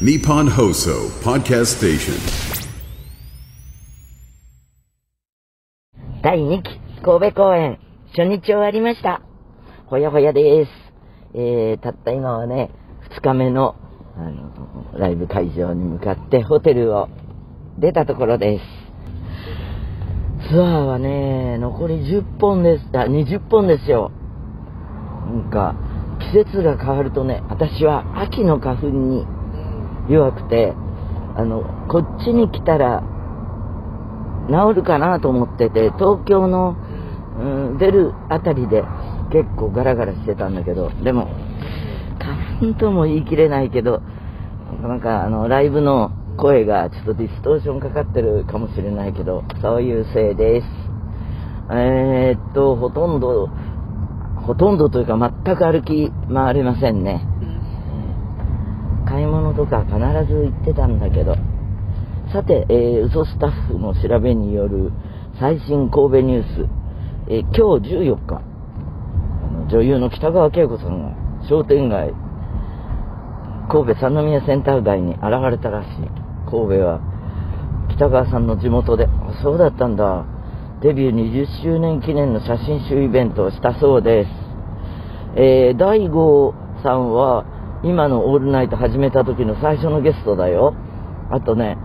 Nippon Hoso Podcast Station. 第2期神戸公演初日終わりました。ほやほやです。えー、たった今はね、2日目のあのライブ会場に向かってホテルを出たところです。ツアーはね、残り10本です。あ、20本ですよ。なんか、季節が変わるとね、私は秋の花粉に弱くて、あの、こっちに来たら治るかなと思ってて、東京の、うん、出るあたりで結構ガラガラしてたんだけど、でも、花粉とも言い切れないけど、なんかあの、ライブの声がちょっとディストーションかかってるかもしれないけど、そういうせいです。えー、っと、ほとんど、ほとんどというか全く歩き回れませんね。とか必ず行ってたんだけど、さて、えー、嘘スタッフの調べによる最新神戸ニュース、えー今日14日、あの女優の北川景子さんが商店街、神戸三宮センター街に現れたらしい。神戸は北川さんの地元で、あそうだったんだ。デビュー20周年記念の写真集イベントをしたそうです。えー、大悟さんは今のオールナイト始めた時の最初のゲストだよ。あとね、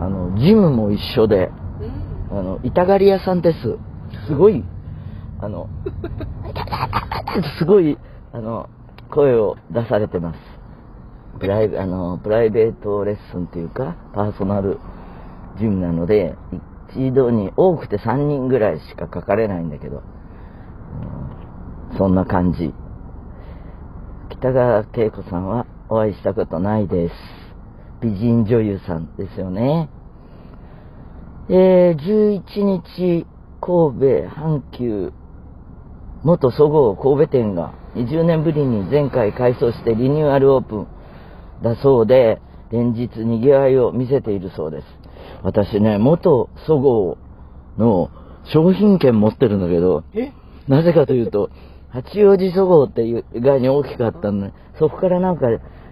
あの、ジムも一緒で、あの、板刈り屋さんです。すごい、あの、すごい、あの、声を出されてます。プライベあのプライベートレッスンっていうか、パーソナルジムなので、一度に多くて3人ぐらいしかかかれないんだけど、うんそんな感じ。北川景子さんはお会いしたことないです。美人女優さんですよね。えー、11日、神戸阪急元そごう神戸店が20年ぶりに前回改装してリニューアルオープンだそうで、連日賑わいを見せているそうです。私ね、元そごうの商品券持ってるんだけど、なぜかというと、八王子そごうっていう意外に大きかったので、そこからなんか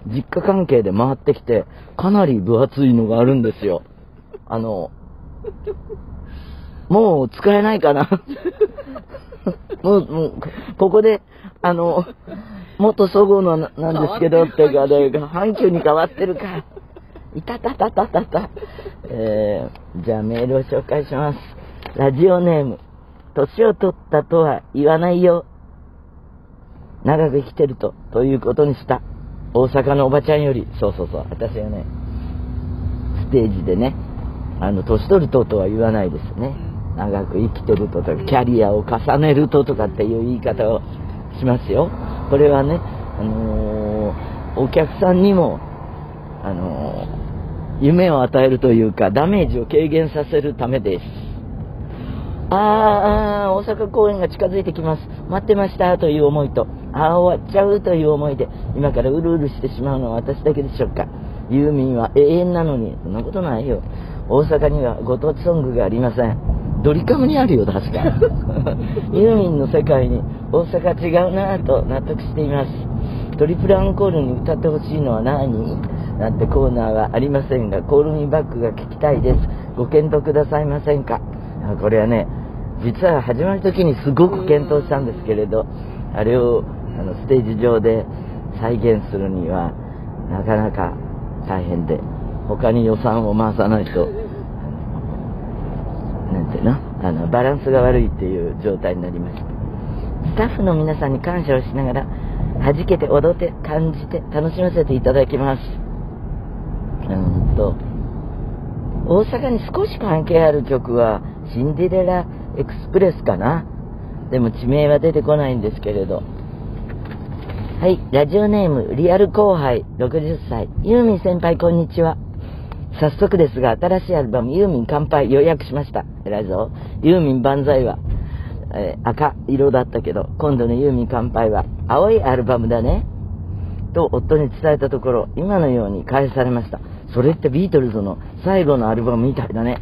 実家関係で回ってきて、かなり分厚いのがあるんですよ。あの、もう使えないかな もう、もう、ここで、あの、元そごうのなんですけどっていうか、ね、阪急に変わってるか。いたたたたたた。えー、じゃあメールを紹介します。ラジオネーム。年を取ったとは言わないよ。長く生きてると、ということにした。大阪のおばちゃんより、そうそうそう、私がね、ステージでね、あの、年取るととは言わないですね。長く生きてるととか、キャリアを重ねるととかっていう言い方をしますよ。これはね、あのーお客さんにも、あのー夢を与えるというか、ダメージを軽減させるためです。あーあー、大阪公演が近づいてきます。待ってましたという思いと、ああ、終わっちゃうという思いで、今からうるうるしてしまうのは私だけでしょうか。ユーミンは永遠なのに、そんなことないよ。大阪にはご当地ソングがありません。ドリカムにあるよ、確か。ユーミンの世界に大阪違うなぁと納得しています。トリプルアンコールに歌ってほしいのは何？なんてコーナーはありませんが、コールミーバックが聞きたいです。ご検討くださいませんか？あこれはね、実は始まる時にすごく検討したんですけれど、あれをあのステージ上で再現するには、なかなか大変で、他に予算を回さないと、なんていうの？あの、バランスが悪いっていう状態になりました。スタッフの皆さんに感謝をしながら、弾けて踊って感じて楽しませていただきます。うんと、大阪に少し関係ある曲は、シンデレラエクスプレスかな？でも地名は出てこないんですけれど。はい、ラジオネーム、リアル後輩、60歳。ユーミン先輩、こんにちは。早速ですが、新しいアルバム、ユーミン乾杯予約しました。偉いぞ。ユーミン万歳は、えー赤色だったけど、今度のユーミン乾杯は、青いアルバムだね。と夫に伝えたところ、今のように返されました。それってビートルズの最後のアルバムみたいだね。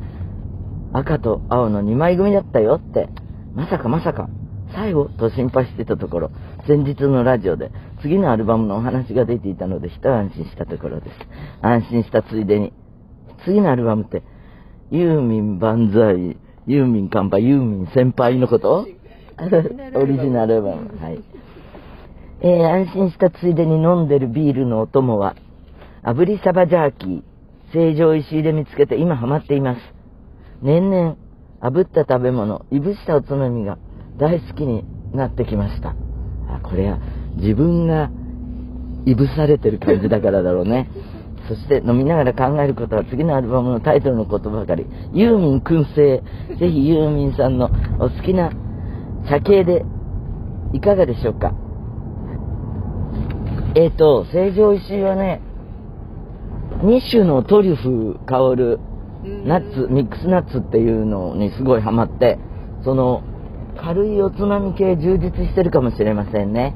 赤と青の2枚組だったよって。まさかまさか、最後と心配してたところ、前日のラジオで次のアルバムのお話が出ていたので一安心したところです。安心したついでに、次のアルバムって、ユーミン万歳、ユーミン乾杯、ユーミン先輩のこと？オリジナルアルバム。はい。えー、安心したついでに飲んでるビールのお供は、炙りサバジャーキー、成城石井で見つけて今ハマっています。年々、炙った食べ物、いぶしたおつまみが大好きになってきました。あ、これは自分がいぶされてる感じだからだろうね。そして飲みながら考えることは次のアルバムのタイトルのことばかり。ユーミン燻製。ぜひユーミンさんのお好きな茶系でいかがでしょうか？えっ、ー、と、成城石井はね、2種のトリュフ香るナッツ、ミックスナッツっていうのにすごいハマって、その、軽いおつまみ系充実してるかもしれませんね。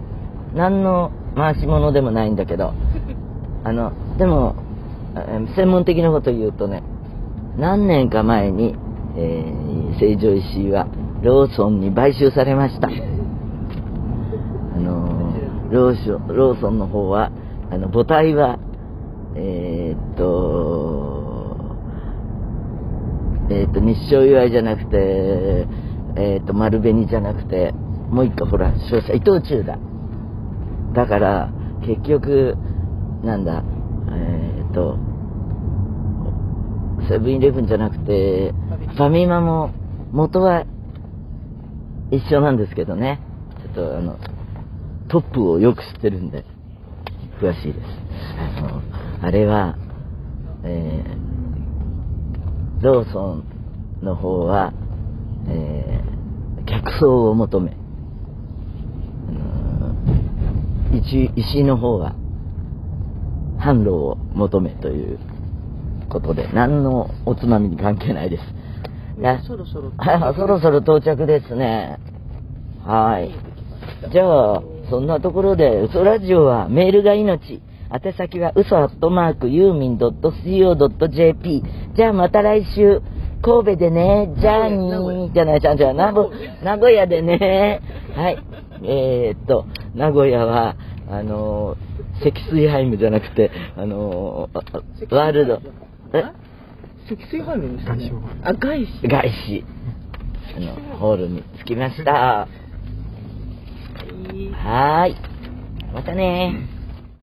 何の回し物でもないんだけど。あの、でも、専門的なこと言うとね、何年か前に、えー、成城石井はローソンに買収されました。あのローショローソンの方は、あの、母体は、えー、っと、えー、っと、日照祝いじゃなくて、えー、っと、丸紅じゃなくて、もう一個ほら、商社、伊藤忠だ。だから、結局、なんだ、えー、っと、セブンイレブンじゃなくて、ファミマも元は一緒なんですけどね。ちょっとあの、トップをよく知ってるんで、詳しいです。あの、あれは、えー、ローソンの方は、えー、客層を求め、石石の方は販路を求めということで、何のおつまみに関係ないです。そろそろ。そろそろ到着ですね。はい。じゃあ、そんなところで、嘘ラジオはメールが命。宛先は嘘アットマークユーミン .co.jp。じゃあまた来週、神戸でね、じゃあにー、じゃないじゃんじゃあ、名古屋でね。はい。えー、っと、名古屋は、あのー、積水ハイムじゃなくて、あのー、ワールド。え？積水ハイムですね。あ、外資。外資。あの、ホールに着きました。はーい。またね